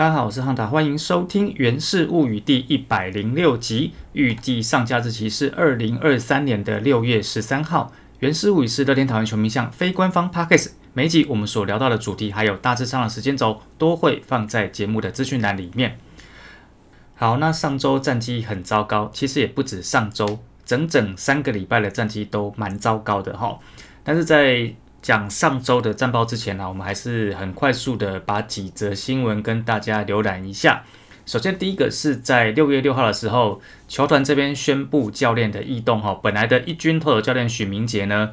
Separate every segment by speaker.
Speaker 1: 大家好，我是汉达，欢迎收听《源氏物语》第一百零六集，预计上架日期是二零二三年的六月十三号。《源氏物语》是乐天桃园球迷向非官方 Podcast，每集我们所聊到的主题还有大致上的时间轴都会放在节目的资讯栏里面。好，那上周战绩很糟糕，其实也不止上周，整整三个礼拜的战绩都蛮糟糕的哈。但是在讲上周的战报之前呢，我们还是很快速的把几则新闻跟大家浏览一下。首先，第一个是在六月六号的时候，球团这边宣布教练的异动哈。本来的一军投手教练许明杰呢，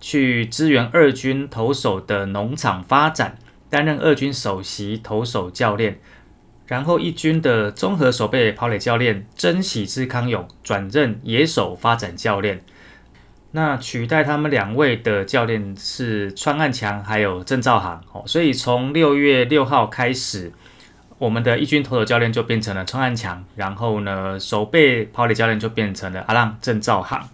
Speaker 1: 去支援二军投手的农场发展，担任二军首席投手教练。然后一军的综合守备跑垒教练真喜之康永转任野手发展教练。那取代他们两位的教练是川岸强还有郑兆航哦，所以从六月六号开始，我们的一军投手教练就变成了川岸强，然后呢，守备跑垒教练就变成了阿浪郑兆航。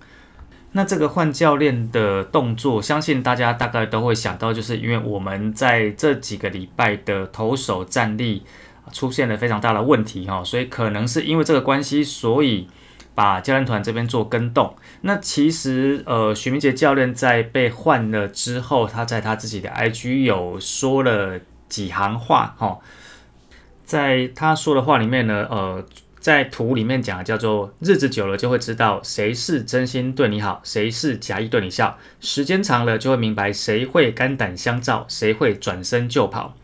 Speaker 1: 那这个换教练的动作，相信大家大概都会想到，就是因为我们在这几个礼拜的投手战力出现了非常大的问题哈，所以可能是因为这个关系，所以。把教练团这边做跟动，那其实呃，许明杰教练在被换了之后，他在他自己的 IG 有说了几行话哈，在他说的话里面呢，呃，在图里面讲叫做日子久了就会知道谁是真心对你好，谁是假意对你笑，时间长了就会明白谁会肝胆相照，谁会转身就跑。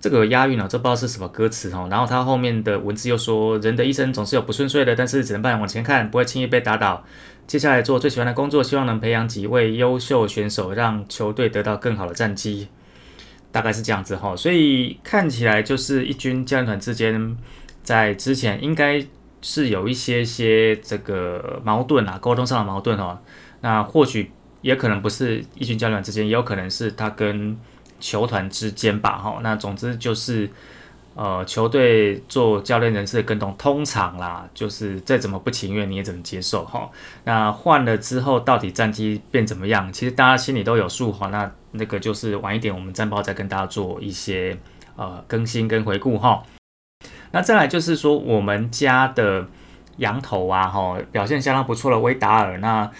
Speaker 1: 这个押韵哦，这不知道是什么歌词哦。然后他后面的文字又说，人的一生总是有不顺遂的，但是只能不往前看，不会轻易被打倒。接下来做最喜欢的工作，希望能培养几位优秀选手，让球队得到更好的战绩。大概是这样子哈。所以看起来就是一军教练团之间在之前应该是有一些些这个矛盾啊，沟通上的矛盾哦。那或许也可能不是一军教练团之间，也有可能是他跟。球团之间吧，哈，那总之就是，呃，球队做教练人事的跟动，通常啦，就是再怎么不情愿，你也怎么接受，哈。那换了之后，到底战绩变怎么样？其实大家心里都有数，哈。那那个就是晚一点，我们战报再跟大家做一些呃更新跟回顾，哈。那再来就是说，我们家的羊头啊，哈，表现相当不错的威达尔，那。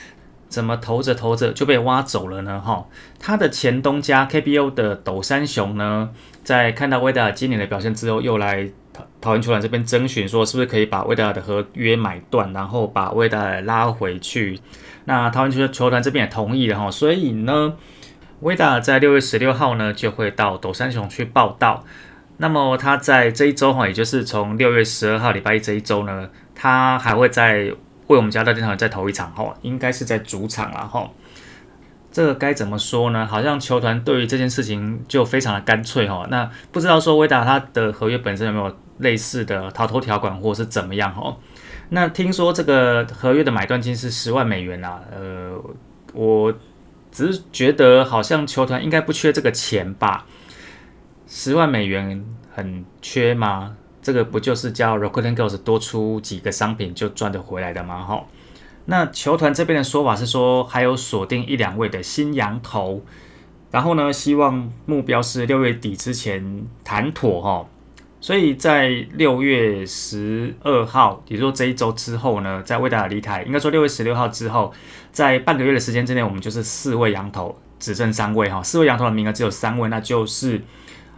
Speaker 1: 怎么投着投着就被挖走了呢？哈，他的前东家 KBO 的斗山熊呢，在看到威达尔今年的表现之后，又来桃桃园球团这边征询，说是不是可以把威达尔的合约买断，然后把威达尔拉回去。那桃园球球团这边也同意了哈，所以呢，威达尔在六月十六号呢就会到斗山熊去报道。那么他在这一周哈，也就是从六月十二号礼拜一这一周呢，他还会在。为我们家的电台在投一场哈，应该是在主场了哈。这个该怎么说呢？好像球团对于这件事情就非常的干脆哈。那不知道说威达他的合约本身有没有类似的逃脱条款，或是怎么样哈？那听说这个合约的买断金是十万美元啊。呃，我只是觉得好像球团应该不缺这个钱吧？十万美元很缺吗？这个不就是叫 Rockland Girls 多出几个商品就赚得回来的吗？哈，那球团这边的说法是说还有锁定一两位的新羊头，然后呢，希望目标是六月底之前谈妥哈。所以在六月十二号，也就是说这一周之后呢，在魏达尔离台，应该说六月十六号之后，在半个月的时间之内，我们就是四位羊头只剩三位哈，四位羊头的名额只有三位，那就是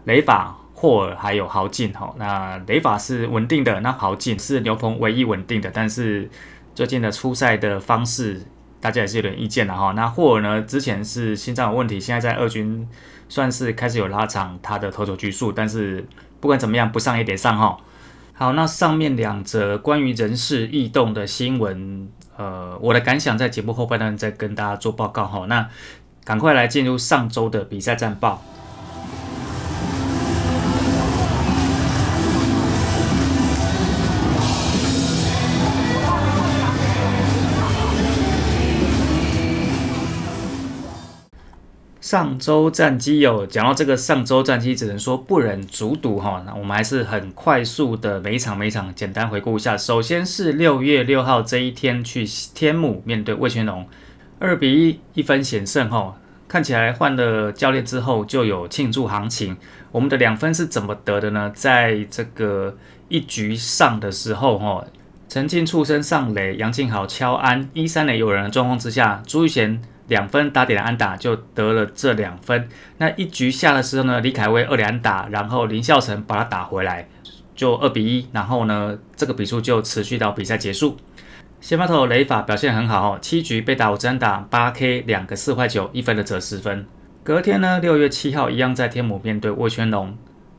Speaker 1: 雷法。霍尔还有豪进哈，那雷法是稳定的，那豪进是牛棚唯一稳定的，但是最近的出赛的方式，大家也是有点意见的哈。那霍尔呢，之前是心脏有问题，现在在二军算是开始有拉长他的投球局数，但是不管怎么样，不上也得上哈。好，那上面两则关于人事异动的新闻，呃，我的感想在节目后半段再跟大家做报告哈。那赶快来进入上周的比赛战报。上周战绩有讲到这个，上周战绩只能说不忍卒睹哈。那我们还是很快速的每一场每一场简单回顾一下。首先是六月六号这一天去天母面对魏全龙，二比一一分险胜哈。看起来换了教练之后就有庆祝行情。我们的两分是怎么得的呢？在这个一局上的时候，哈，陈进触身上垒，杨敬豪敲安，一三垒有人的状况之下，朱玉贤两分打点的安打就得了这两分。那一局下的时候呢，李凯威二连打，然后林孝成把他打回来，就二比一。然后呢，这个比数就持续到比赛结束。先发投雷法表现很好哦，七局被打五支安打，八 K 两个四坏九，一分的折十分。隔天呢，六月七号一样在天母面对魏全龙，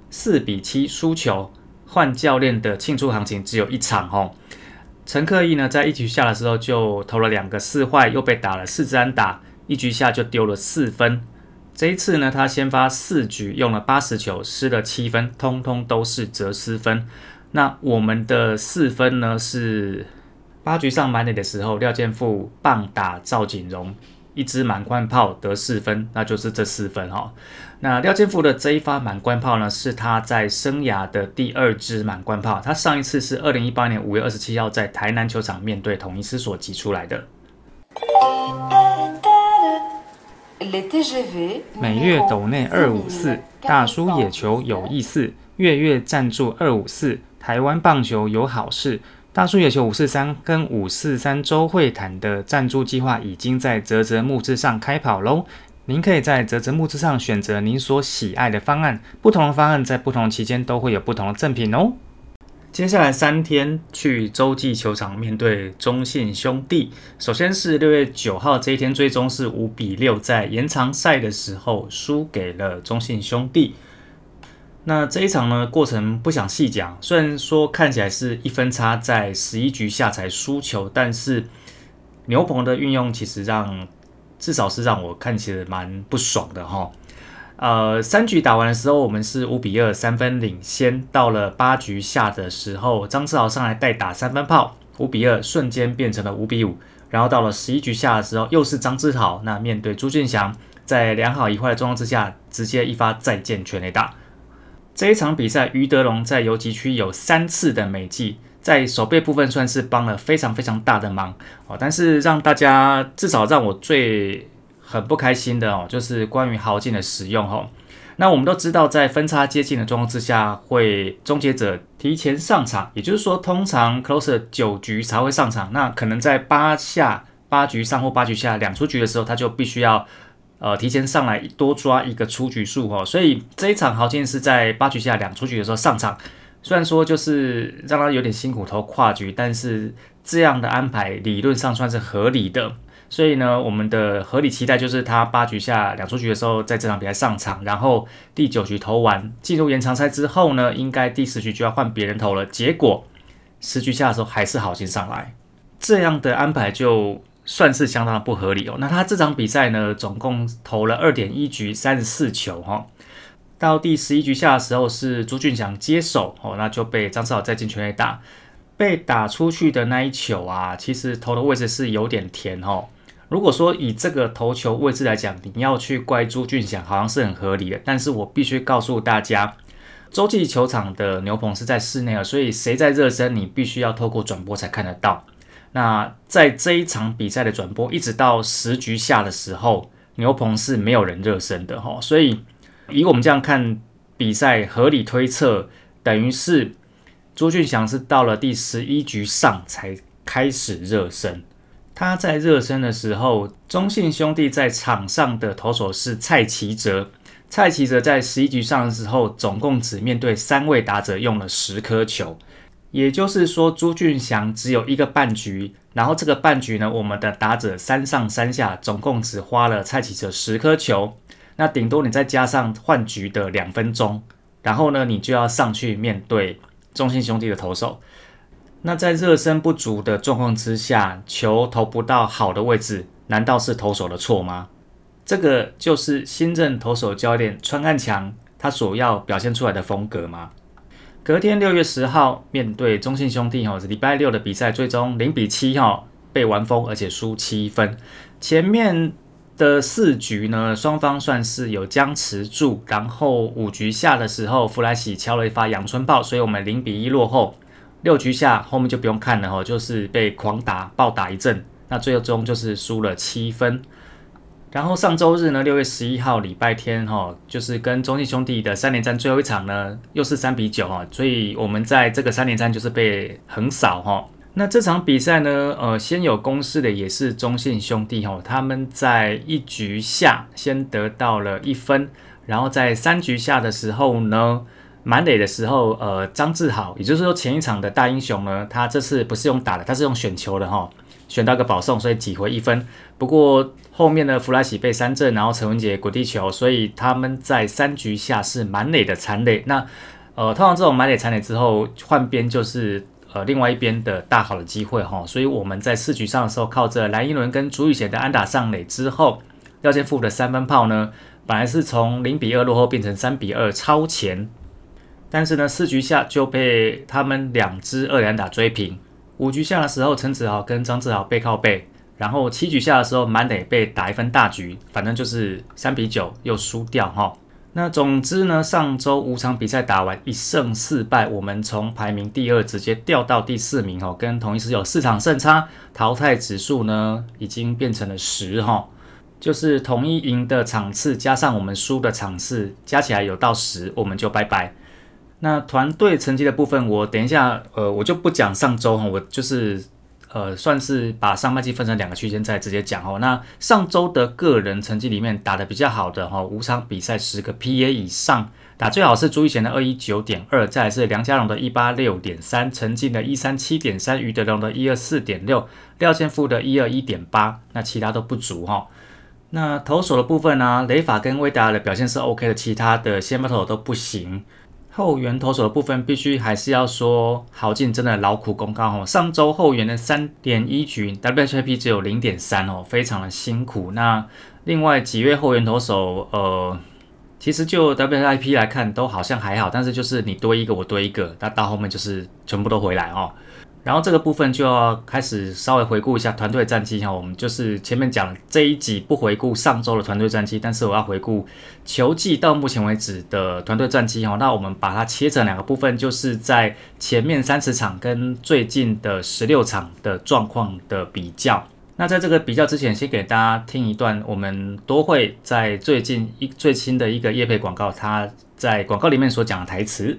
Speaker 1: 四比七输球，换教练的庆祝行情只有一场哦。陈克义呢，在一局下的时候就投了两个四坏，又被打了四支安打，一局下就丢了四分。这一次呢，他先发四局用了八十球，失了七分，通通都是折失分。那我们的四分呢是。八局上满垒的时候，廖健富棒打赵景荣，一支满贯炮得四分，那就是这四分哈。那廖健富的这一发满贯炮呢，是他在生涯的第二支满贯炮，他上一次是二零一八年五月二十七号在台南球场面对统一师所击出来的。每月斗内二五四，大叔野球有意思，月月赞助二五四，台湾棒球有好事。大叔野球五四三跟五四三周会谈的赞助计划已经在泽泽木之上开跑喽！您可以在泽泽木之上选择您所喜爱的方案，不同的方案在不同期间都会有不同的赠品哦。接下来三天去洲际球场面对中信兄弟，首先是六月九号这一天，最终是五比六，在延长赛的时候输给了中信兄弟。那这一场呢，过程不想细讲。虽然说看起来是一分差，在十一局下才输球，但是牛棚的运用其实让至少是让我看起来蛮不爽的哈。呃，三局打完的时候，我们是五比二三分领先。到了八局下的时候，张志豪上来代打三分炮，五比二瞬间变成了五比五。然后到了十一局下的时候，又是张志豪，那面对朱俊祥，在良好一坏的状况之下，直接一发再见全垒打。这一场比赛，于德龙在游击区有三次的美记，在手背部分算是帮了非常非常大的忙哦。但是让大家至少让我最很不开心的哦，就是关于豪进的使用哦。那我们都知道，在分差接近的状况之下，会终结者提前上场，也就是说，通常 closer 九局才会上场。那可能在八下八局上或八局下两出局的时候，他就必须要。呃，提前上来多抓一个出局数哦，所以这一场豪进是在八局下两出局的时候上场，虽然说就是让他有点辛苦投跨局，但是这样的安排理论上算是合理的。所以呢，我们的合理期待就是他八局下两出局的时候在这场比赛上场，然后第九局投完进入延长赛之后呢，应该第十局就要换别人投了。结果十局下的时候还是好心上来，这样的安排就。算是相当的不合理哦。那他这场比赛呢，总共投了二点一局三十四球哈。到第十一局下的时候是朱俊祥接手哦，那就被张志豪再进全垒打。被打出去的那一球啊，其实投的位置是有点甜哦。如果说以这个投球位置来讲，你要去怪朱俊祥，好像是很合理的。但是我必须告诉大家，洲际球场的牛棚是在室内啊，所以谁在热身，你必须要透过转播才看得到。那在这一场比赛的转播，一直到十局下的时候，牛棚是没有人热身的哈，所以以我们这样看比赛，合理推测，等于是朱俊祥是到了第十一局上才开始热身。他在热身的时候，中信兄弟在场上的投手是蔡奇哲，蔡奇哲在十一局上的时候，总共只面对三位打者用了十颗球。也就是说，朱俊祥只有一个半局，然后这个半局呢，我们的打者三上三下，总共只花了蔡奇哲十颗球，那顶多你再加上换局的两分钟，然后呢，你就要上去面对中信兄弟的投手。那在热身不足的状况之下，球投不到好的位置，难道是投手的错吗？这个就是新任投手教练川汉强他所要表现出来的风格吗？隔天六月十号，面对中信兄弟哈，是礼拜六的比赛，最终零比七哈被完封，而且输七分。前面的四局呢，双方算是有僵持住，然后五局下的时候，弗莱喜敲了一发阳春炮，所以我们零比一落后。六局下后面就不用看了哈，就是被狂打暴打一阵，那最终就是输了七分。然后上周日呢，六月十一号礼拜天哈，就是跟中信兄弟的三连战最后一场呢，又是三比九哈，所以我们在这个三连战就是被横扫哈。那这场比赛呢，呃，先有攻势的也是中信兄弟哈，他们在一局下先得到了一分，然后在三局下的时候呢，满垒的时候，呃，张志豪，也就是说前一场的大英雄呢，他这次不是用打的，他是用选球的哈。选到个保送，所以挤回一分。不过后面的弗莱喜被三振，然后陈文杰滚地球，所以他们在三局下是满垒的残垒。那呃，通常这种满垒残垒之后换边就是呃另外一边的大好的机会哈。所以我们在四局上的时候，靠着蓝一伦跟朱雨贤的安打上垒之后，廖健富的三分炮呢，本来是从零比二落后变成三比二超前，但是呢四局下就被他们两支二连打追平。五局下的时候，陈子豪跟张志豪背靠背，然后七局下的时候，满垒被打一分大局，反正就是三比九又输掉哈。那总之呢，上周五场比赛打完一胜四败，我们从排名第二直接掉到第四名哦，跟同一师有四场胜差，淘汰指数呢已经变成了十哈，就是统一赢的场次加上我们输的场次加起来有到十，我们就拜拜。那团队成绩的部分，我等一下，呃，我就不讲上周哈，我就是，呃，算是把上半季分成两个区间再直接讲哦。那上周的个人成绩里面打的比较好的哈，五场比赛十个 PA 以上，打最好是朱一贤的二一九点二，再来是梁家荣的一八六点三，陈进的一三七点三，余德龙的一二四点六，廖建富的一二一点八，那其他都不足哈。那投手的部分呢，雷法跟威达的表现是 OK 的，其他的先发投手都不行。后援投手的部分，必须还是要说豪进真的劳苦功高哦。上周后援的三点一局，WHIP 只有零点三哦，非常的辛苦。那另外几位后援投手，呃，其实就 WHIP 来看都好像还好，但是就是你多一个我多一个，那到后面就是全部都回来哦。然后这个部分就要开始稍微回顾一下团队战绩哈，我们就是前面讲这一集不回顾上周的团队战绩，但是我要回顾球季到目前为止的团队战绩哈。那我们把它切成两个部分，就是在前面三十场跟最近的十六场的状况的比较。那在这个比较之前，先给大家听一段我们都会在最近一最新的一个叶配广告，它在广告里面所讲的台词。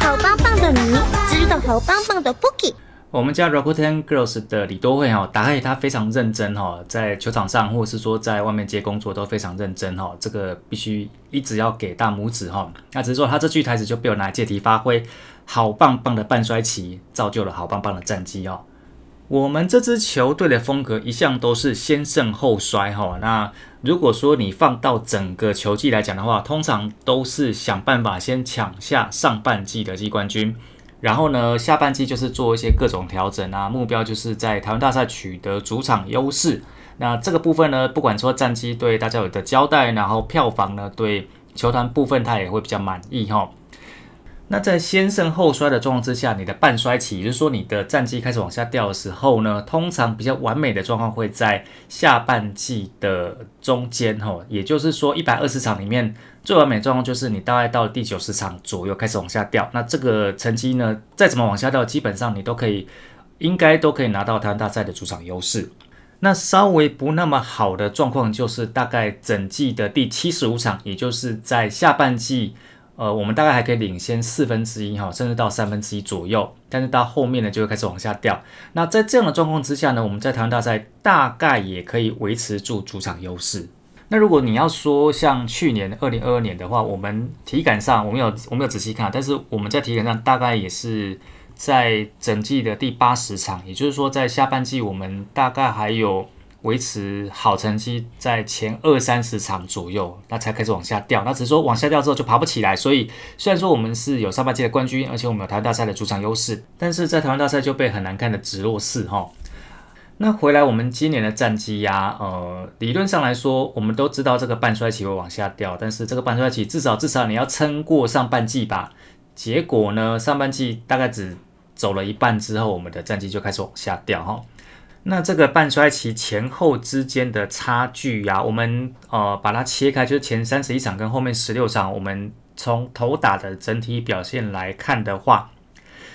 Speaker 1: 好棒棒的你，好棒棒的 Bookie。我们家 Rakuten Girls 的李多惠哈，打开他非常认真哈，在球场上或者是说在外面接工作都非常认真哈，这个必须一直要给大拇指哈。那只是说他这句台词就被我拿来借题发挥，好棒棒的半衰期造就了好棒棒的战绩哦。我们这支球队的风格一向都是先胜后衰哈。那如果说你放到整个球季来讲的话，通常都是想办法先抢下上半季的季冠军，然后呢下半季就是做一些各种调整啊，目标就是在台湾大赛取得主场优势。那这个部分呢，不管说战绩对大家有的交代，然后票房呢对球团部分他也会比较满意哈。那在先胜后衰的状况之下，你的半衰期，也就是说你的战绩开始往下掉的时候呢，通常比较完美的状况会在下半季的中间，哈，也就是说一百二十场里面最完美状况就是你大概到第九十场左右开始往下掉。那这个成绩呢，再怎么往下掉，基本上你都可以，应该都可以拿到台湾大赛的主场优势。那稍微不那么好的状况就是大概整季的第七十五场，也就是在下半季。呃，我们大概还可以领先四分之一哈，甚至到三分之一左右，但是到后面呢就会开始往下掉。那在这样的状况之下呢，我们在台湾大赛大概也可以维持住主场优势。那如果你要说像去年二零二二年的话，我们体感上我们有我们有仔细看，但是我们在体感上大概也是在整季的第八十场，也就是说在下半季我们大概还有。维持好成绩在前二三十场左右，那才开始往下掉。那只是说往下掉之后就爬不起来。所以虽然说我们是有上半季的冠军，而且我们有台湾大赛的主场优势，但是在台湾大赛就被很难看的直落四哈。那回来我们今年的战绩呀，呃，理论上来说，我们都知道这个半衰期会往下掉，但是这个半衰期至少至少你要撑过上半季吧。结果呢，上半季大概只走了一半之后，我们的战绩就开始往下掉哈。那这个半衰期前后之间的差距呀，我们呃把它切开，就是前三十一场跟后面十六场，我们从头打的整体表现来看的话，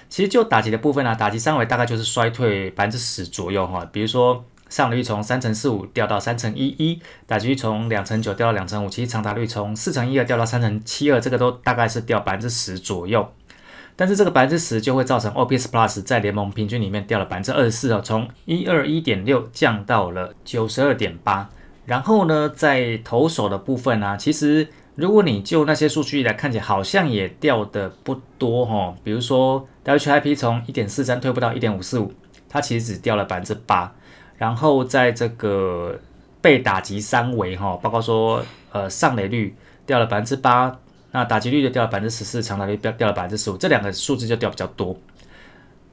Speaker 1: 其实就打击的部分啊，打击三围大概就是衰退百分之十左右哈。比如说上率从三成四五掉到三成一一，打击率从两成九掉到两成五，其实长打率从四成一二掉到三成七二，这个都大概是掉百分之十左右。但是这个百分之十就会造成 OPS Plus 在联盟平均里面掉了百分之二十四哦，从一二一点六降到了九十二点八。然后呢，在投手的部分呢，其实如果你就那些数据来看起来，好像也掉的不多哈。比如说 WHIP 从一点四三退步到一点五四五，它其实只掉了百分之八。然后在这个被打击三围哈，包括说呃上垒率掉了百分之八。那打击率就掉了百分之十四，长打率掉掉了百分之十五，这两个数字就掉比较多。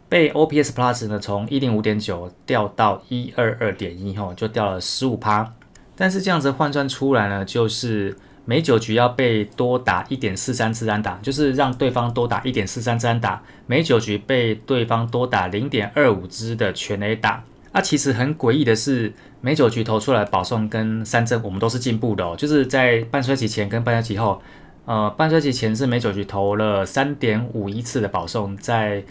Speaker 1: 被 OPS Plus 呢，从一零五点九掉到一二二点一，吼，就掉了十五趴。但是这样子换算出来呢，就是每九局要被多打一点四三次单打，就是让对方多打一点四三次单打，每九局被对方多打零点二五支的全垒打。啊，其实很诡异的是，每九局投出来保送跟三振，我们都是进步的哦，就是在半衰期前跟半衰期后。呃，半衰期前是每九局投了三点五一次的保送，在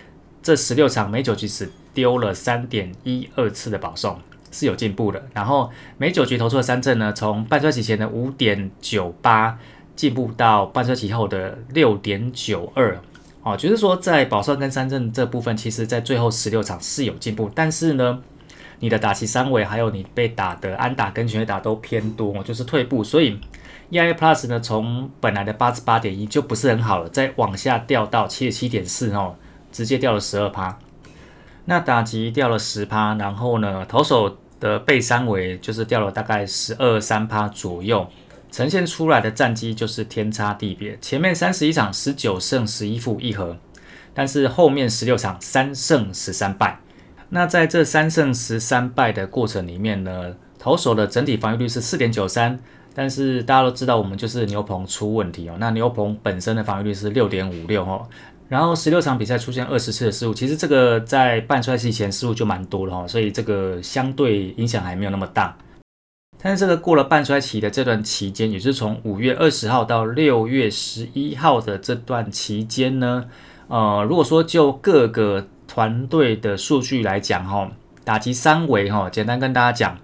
Speaker 1: 这十六场每九局只丢了三点一二次的保送，是有进步的。然后每九局投出的三振呢，从半衰期前的五点九八进步到半衰期后的六点九二。哦，就是说在保送跟三振这部分，其实在最后十六场是有进步，但是呢，你的打击三围还有你被打的安打跟全垒打都偏多，就是退步，所以。EIA Plus 呢，从本来的八十八点一就不是很好了，再往下掉到七十七点四哦，直接掉了十二趴。那打击掉了十趴，然后呢，投手的背三围就是掉了大概十二三趴左右，呈现出来的战绩就是天差地别。前面三十一场十九胜十一负一和，但是后面十六场三胜十三败。那在这三胜十三败的过程里面呢，投手的整体防御率是四点九三。但是大家都知道，我们就是牛棚出问题哦。那牛棚本身的防御率是六点五六哦，然后十六场比赛出现二十次的失误，其实这个在半衰期前失误就蛮多了哈，所以这个相对影响还没有那么大。但是这个过了半衰期的这段期间，也是从五月二十号到六月十一号的这段期间呢，呃，如果说就各个团队的数据来讲哈，打击三维哈，简单跟大家讲。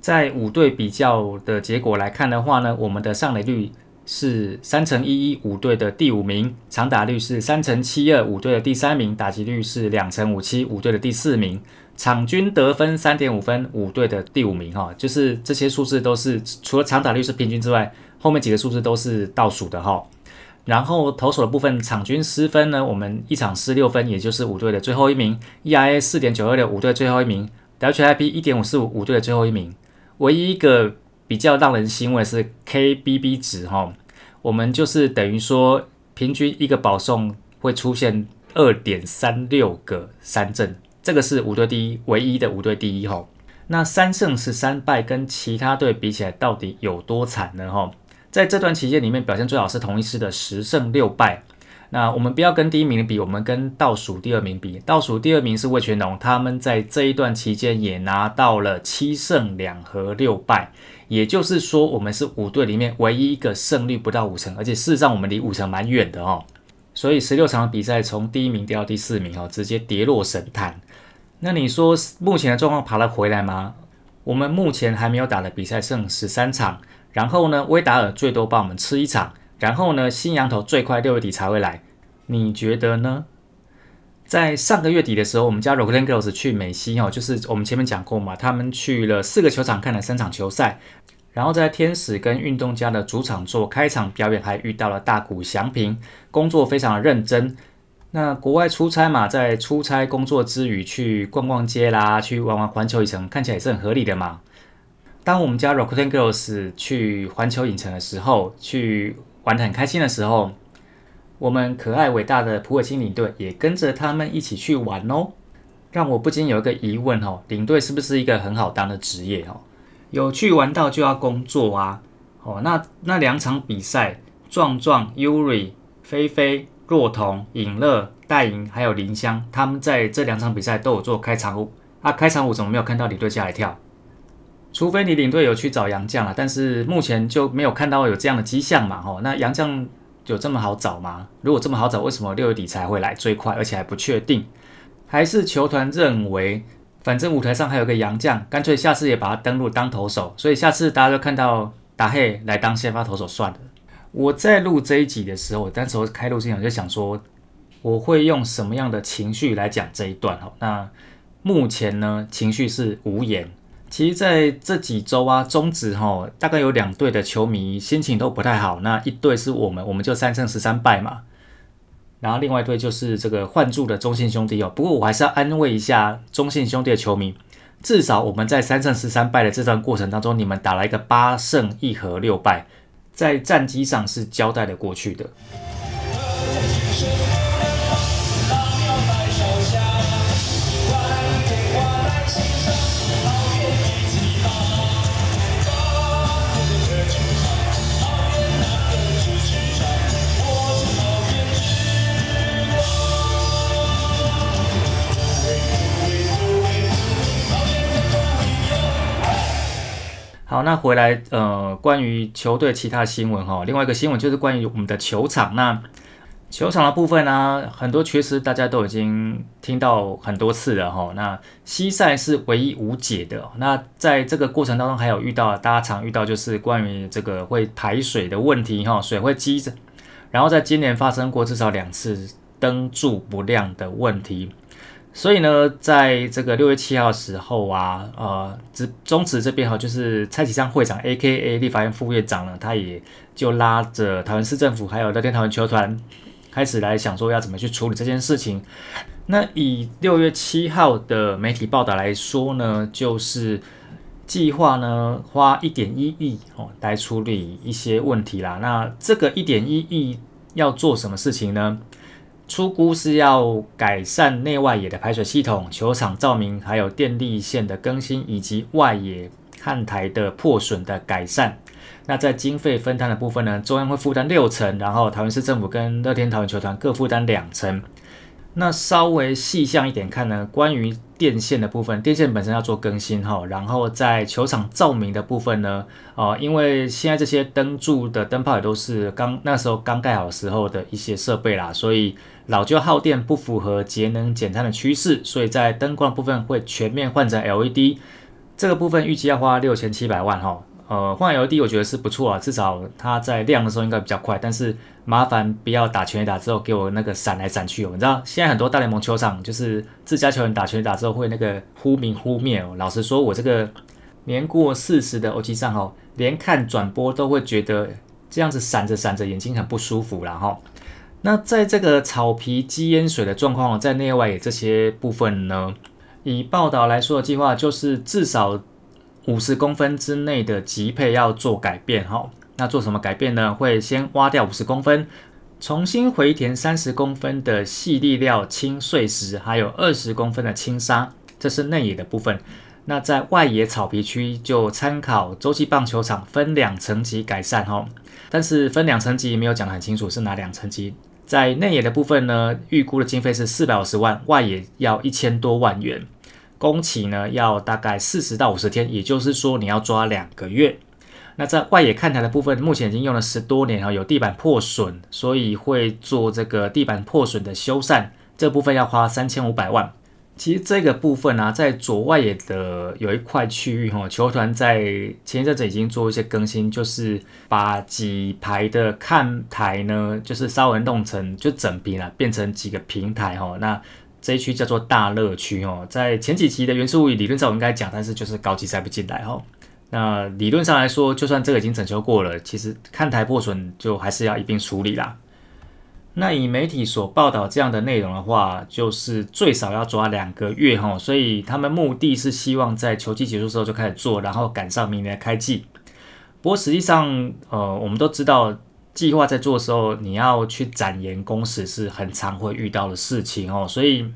Speaker 1: 在五队比较的结果来看的话呢，我们的上垒率是三乘一一，五队的第五名；长打率是三乘七二，五队的第三名；打击率是两乘五七，五队的第四名；场均得分三点五分，五队的第五名。哈，就是这些数字都是除了长打率是平均之外，后面几个数字都是倒数的哈。然后投手的部分，场均失分呢，我们一场失六分，也就是五队的最后一名；ERA 四点九二六，五队最后一名；WHIP 一点五四五，五队的最后一名。唯一一个比较让人欣慰是 KBB 值哈，我们就是等于说平均一个保送会出现二点三六个三振，这个是五队第一，唯一的五队第一哈。那三胜十三败跟其他队比起来到底有多惨呢哈？在这段期间里面表现最好是同一师的十胜六败。那我们不要跟第一名比，我们跟倒数第二名比。倒数第二名是魏全龙，他们在这一段期间也拿到了七胜两和六败，也就是说，我们是五队里面唯一一个胜率不到五成，而且事实上我们离五成蛮远的哦。所以十六场比赛从第一名掉到第四名哦，直接跌落神坛。那你说目前的状况爬得回来吗？我们目前还没有打的比赛剩十三场，然后呢，威达尔最多帮我们吃一场。然后呢，新羊头最快六月底才会来，你觉得呢？在上个月底的时候，我们家 Rockland Girls 去美西哦，就是我们前面讲过嘛，他们去了四个球场看了三场球赛，然后在天使跟运动家的主场做开场表演，还遇到了大谷翔平，工作非常的认真。那国外出差嘛，在出差工作之余去逛逛街啦，去玩玩环球影城，看起来也是很合理的嘛。当我们家 Rockland Girls 去环球影城的时候，去玩的很开心的时候，我们可爱伟大的普尔金领队也跟着他们一起去玩哦。让我不禁有一个疑问哦，领队是不是一个很好当的职业哦？有去玩到就要工作啊？哦，那那两场比赛，壮壮、Yuri、菲菲、若彤、尹乐、戴莹还有林香，他们在这两场比赛都有做开场舞。啊，开场舞怎么没有看到领队下来跳？除非你领队有去找杨绛了，但是目前就没有看到有这样的迹象嘛？吼，那杨绛有这么好找吗？如果这么好找，为什么六月底才会来最快，而且还不确定？还是球团认为反正舞台上还有个洋将，干脆下次也把他登录当投手，所以下次大家都看到达黑来当先发投手算了。我在录这一集的时候，我当时开录之前我就想说，我会用什么样的情绪来讲这一段哈？那目前呢，情绪是无言。其实在这几周啊，中职哈，大概有两队的球迷心情都不太好。那一队是我们，我们就三胜十三败嘛。然后另外一队就是这个换注的中信兄弟哦。不过我还是要安慰一下中信兄弟的球迷，至少我们在三胜十三败的这段过程当中，你们打了一个八胜一和六败。在战机上是交代的过去的。好，那回来呃，关于球队其他新闻哈，另外一个新闻就是关于我们的球场。那球场的部分呢，很多缺失大家都已经听到很多次了哈。那西赛是唯一无解的。那在这个过程当中，还有遇到大家常遇到就是关于这个会排水的问题哈，水会积着，然后在今年发生过至少两次灯柱不亮的问题。所以呢，在这个六月七号的时候啊，呃，中中职这边哈，就是蔡启昌会长 A.K.A 立法院副院长呢，他也就拉着台湾市政府还有乐天台湾球团，开始来想说要怎么去处理这件事情。那以六月七号的媒体报道来说呢，就是计划呢花一点一亿哦来处理一些问题啦。那这个一点一亿要做什么事情呢？出估是要改善内外野的排水系统、球场照明，还有电力线的更新，以及外野看台的破损的改善。那在经费分摊的部分呢，中央会负担六成，然后台湾市政府跟乐天桃园球团各负担两成。那稍微细项一点看呢，关于电线的部分，电线本身要做更新哈，然后在球场照明的部分呢，哦，因为现在这些灯柱的灯泡也都是刚那时候刚盖好时候的一些设备啦，所以。老旧耗电不符合节能减碳的趋势，所以在灯光部分会全面换成 LED。这个部分预计要花六千七百万哈。呃，换 LED 我觉得是不错啊，至少它在亮的时候应该比较快。但是麻烦不要打全垒打之后给我那个闪来闪去哦。你知道现在很多大联盟球场就是自家球员打全垒打之后会那个忽明忽灭哦。老实说，我这个年过四十的欧基上哦，连看转播都会觉得这样子闪着闪着眼睛很不舒服了哈。那在这个草皮积淹水的状况，在内外这些部分呢，以报道来说的计划就是至少五十公分之内的级配要做改变哈。那做什么改变呢？会先挖掉五十公分，重新回填三十公分的细粒料轻碎石，还有二十公分的轻砂，这是内野的部分。那在外野草皮区就参考洲际棒球场分两层级改善哈。但是分两层级没有讲得很清楚是哪两层级。在内野的部分呢，预估的经费是四百五十万，外野要一千多万元，工期呢要大概四十到五十天，也就是说你要抓两个月。那在外野看台的部分，目前已经用了十多年哈，有地板破损，所以会做这个地板破损的修缮，这部分要花三千五百万。其实这个部分呢，在左外野的有一块区域哈，球团在前一阵子已经做一些更新，就是把几排的看台呢，就是稍微弄成就整平了，变成几个平台哈。那这一区叫做大乐区哦，在前几期的元素物理论上我应该讲，但是就是高级塞不进来哦。那理论上来说，就算这个已经整修过了，其实看台破损就还是要一并处理啦。那以媒体所报道这样的内容的话，就是最少要抓两个月哈，所以他们目的是希望在球季结束之后就开始做，然后赶上明年开季。不过实际上，呃，我们都知道，计划在做的时候，你要去展延工时是很常会遇到的事情哦。所以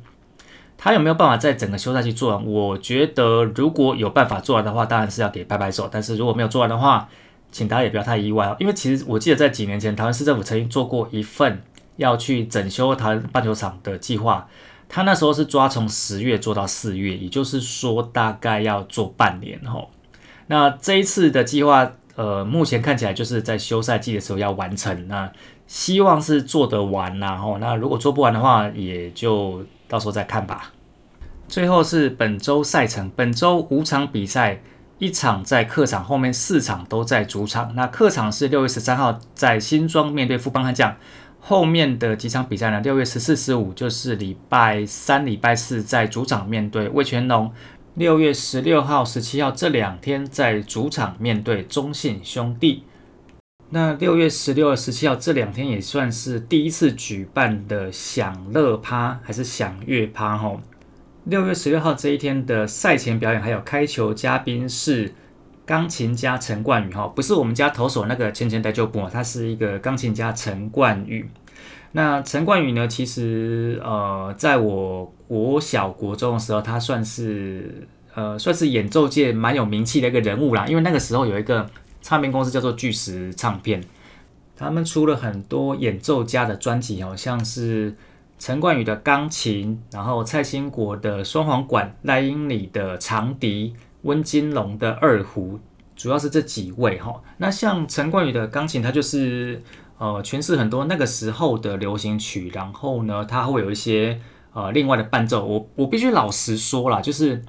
Speaker 1: 他有没有办法在整个休赛期做完？我觉得如果有办法做完的话，当然是要给拍拍手。但是如果没有做完的话，请大家也不要太意外哦，因为其实我记得在几年前，台湾市政府曾经做过一份。要去整修台湾棒球场的计划，他那时候是抓从十月做到四月，也就是说大概要做半年哦。那这一次的计划，呃，目前看起来就是在休赛季的时候要完成，那希望是做得完然后那如果做不完的话，也就到时候再看吧。最后是本周赛程，本周五场比赛，一场在客场，后面四场都在主场。那客场是六月十三号在新庄面对富邦悍将，后面的几场比赛呢？六月十四、十五就是礼拜三、礼拜四在主场面对魏全龙。六月十六号、十七号这两天在主场面对中信兄弟。那六月十六、十七号这两天也算是第一次举办的享乐趴还是享乐趴？吼，六月十六号这一天的赛前表演还有开球嘉宾是钢琴家陈冠宇，哈，不是我们家投手那个前前代就部，他是一个钢琴家陈冠宇。那陈冠宇呢？其实，呃，在我国小国中的时候，他算是呃，算是演奏界蛮有名气的一个人物啦。因为那个时候有一个唱片公司叫做巨石唱片，他们出了很多演奏家的专辑，好像是陈冠宇的钢琴，然后蔡兴国的双簧管，赖英里的长笛，温金龙的二胡，主要是这几位哈。那像陈冠宇的钢琴，他就是。呃，诠释很多那个时候的流行曲，然后呢，它会有一些呃另外的伴奏。我我必须老实说啦，就是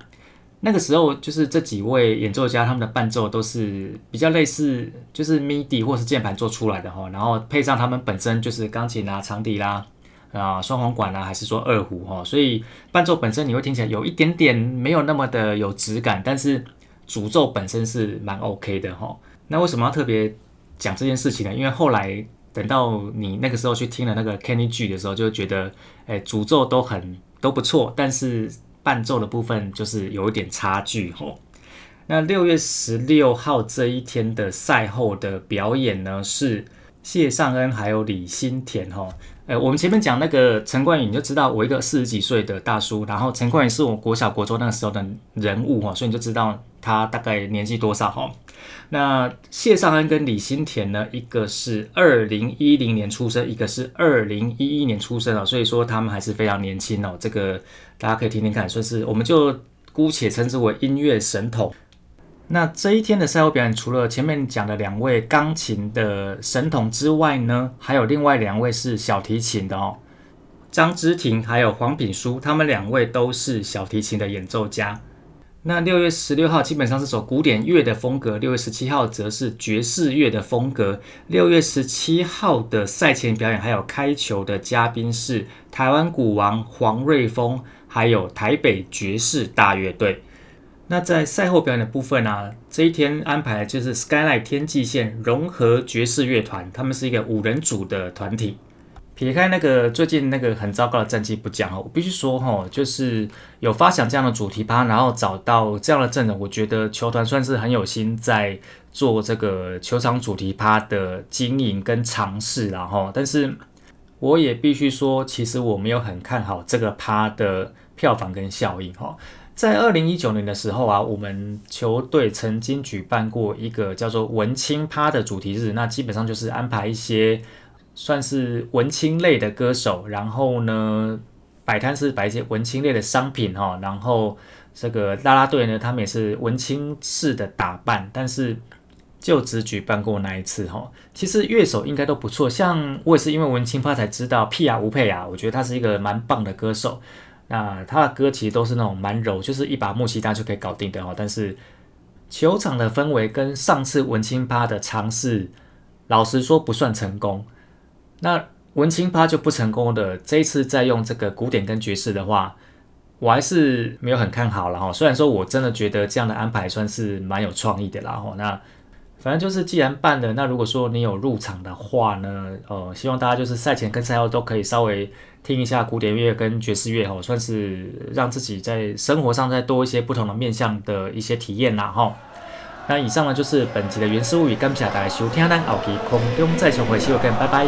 Speaker 1: 那个时候，就是这几位演奏家他们的伴奏都是比较类似，就是 MIDI 或是键盘做出来的哈，然后配上他们本身就是钢琴啊、长笛啦、啊双簧管啦，还是说二胡哈，所以伴奏本身你会听起来有一点点没有那么的有质感，但是主奏本身是蛮 OK 的哈。那为什么要特别讲这件事情呢？因为后来。等到你那个时候去听了那个 Kenny G 的时候，就觉得，哎，主奏都很都不错，但是伴奏的部分就是有一点差距吼。那六月十六号这一天的赛后的表演呢，是谢尚恩还有李新田吼。呃，我们前面讲那个陈冠宇，你就知道我一个四十几岁的大叔，然后陈冠宇是我国小国中那个时候的人物哈，所以你就知道他大概年纪多少哈。那谢尚恩跟李新田呢，一个是二零一零年出生，一个是二零一一年出生哦，所以说他们还是非常年轻哦。这个大家可以听听看，算是我们就姑且称之为音乐神童。那这一天的赛后表演，除了前面讲的两位钢琴的神童之外呢，还有另外两位是小提琴的哦，张之婷还有黄品书，他们两位都是小提琴的演奏家。那六月十六号基本上是走古典乐的风格，六月十七号则是爵士乐的风格。六月十七号的赛前表演还有开球的嘉宾是台湾鼓王黄瑞峰，还有台北爵士大乐队。那在赛后表演的部分啊，这一天安排就是 Skyline 天际线融合爵士乐团，他们是一个五人组的团体。撇开那个最近那个很糟糕的战绩不讲哈，我必须说哈，就是有发想这样的主题趴，然后找到这样的阵容，我觉得球团算是很有心在做这个球场主题趴的经营跟尝试然后，但是我也必须说，其实我没有很看好这个趴的票房跟效应哈。在二零一九年的时候啊，我们球队曾经举办过一个叫做文青趴的主题日，那基本上就是安排一些算是文青类的歌手，然后呢摆摊是摆一些文青类的商品哈，然后这个啦啦队呢，他们也是文青式的打扮，但是就只举办过那一次哈。其实乐手应该都不错，像我也是因为文青趴才知道屁啊吴佩啊，我觉得他是一个蛮棒的歌手。那他的歌其实都是那种蛮柔，就是一把木吉他就可以搞定的哦。但是球场的氛围跟上次文青趴的尝试，老实说不算成功。那文青趴就不成功的，这一次再用这个古典跟爵士的话，我还是没有很看好了哈。虽然说我真的觉得这样的安排算是蛮有创意的啦哈。那反正就是既然办了，那如果说你有入场的话呢，呃，希望大家就是赛前跟赛后都可以稍微。听一下古典乐跟爵士乐哈，算是让自己在生活上再多一些不同的面向的一些体验啦哈。那以上呢就是本期的原始物语，感谢大家收听，咱后期空中再相会，谢谢各拜拜。